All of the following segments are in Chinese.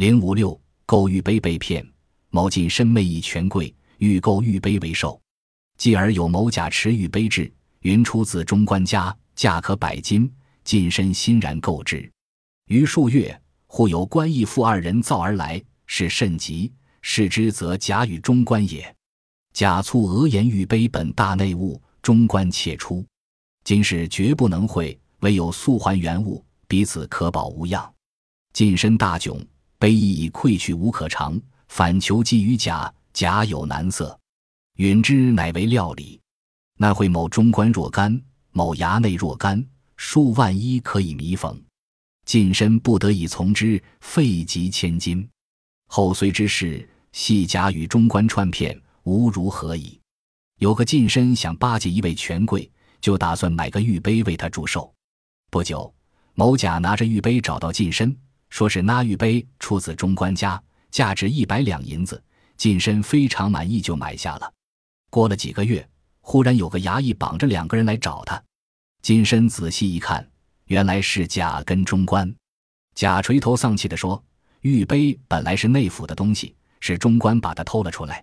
零五六购玉杯被骗，某近身昧议权贵，欲购玉杯为寿。继而有某甲持玉杯至，云出自中官家，价可百金。近身欣然购之。于数月，忽有官义妇二人造而来，是甚急。视之，则甲与中官也。甲促讹言玉杯本大内务，中官窃出。今世绝不能会，唯有速还原物，彼此可保无恙。近身大窘，杯亦已溃去无可偿，反求寄于甲，甲有难色。允之，乃为料理。那会某中官若干，某衙内若干，数万一可以弥缝。近身不得已从之，费极千金。后遂之事，系甲与中官串骗，无如何矣。有个近身想巴结一位权贵，就打算买个玉杯为他祝寿。不久，某甲拿着玉杯找到近身，说是那玉杯出自中官家，价值一百两银子。近身非常满意，就买下了。过了几个月，忽然有个衙役绑着两个人来找他。近身仔细一看，原来是甲跟中官。甲垂头丧气地说。玉杯本来是内府的东西，是中官把它偷了出来。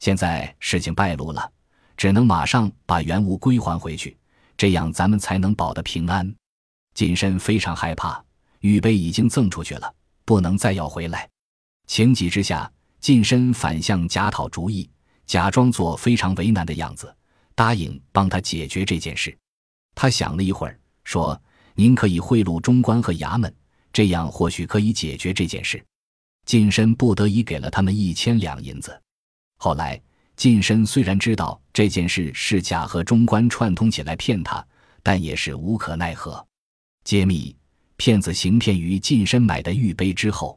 现在事情败露了，只能马上把原物归还回去，这样咱们才能保得平安。近身非常害怕，玉杯已经赠出去了，不能再要回来。情急之下，近身反向假讨主意，假装作非常为难的样子，答应帮他解决这件事。他想了一会儿，说：“您可以贿赂中官和衙门。”这样或许可以解决这件事。近身不得已给了他们一千两银子。后来，近身虽然知道这件事是假和中官串通起来骗他，但也是无可奈何。揭秘：骗子行骗于近身买的玉杯之后，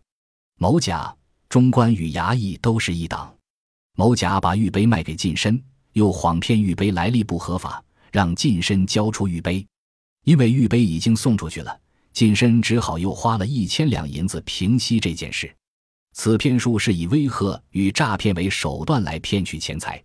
某甲、中官与衙役都是一党。某甲把玉杯卖给近身，又谎骗玉杯来历不合法，让近身交出玉杯。因为玉杯已经送出去了。近身只好又花了一千两银子平息这件事。此骗术是以威吓与诈骗为手段来骗取钱财。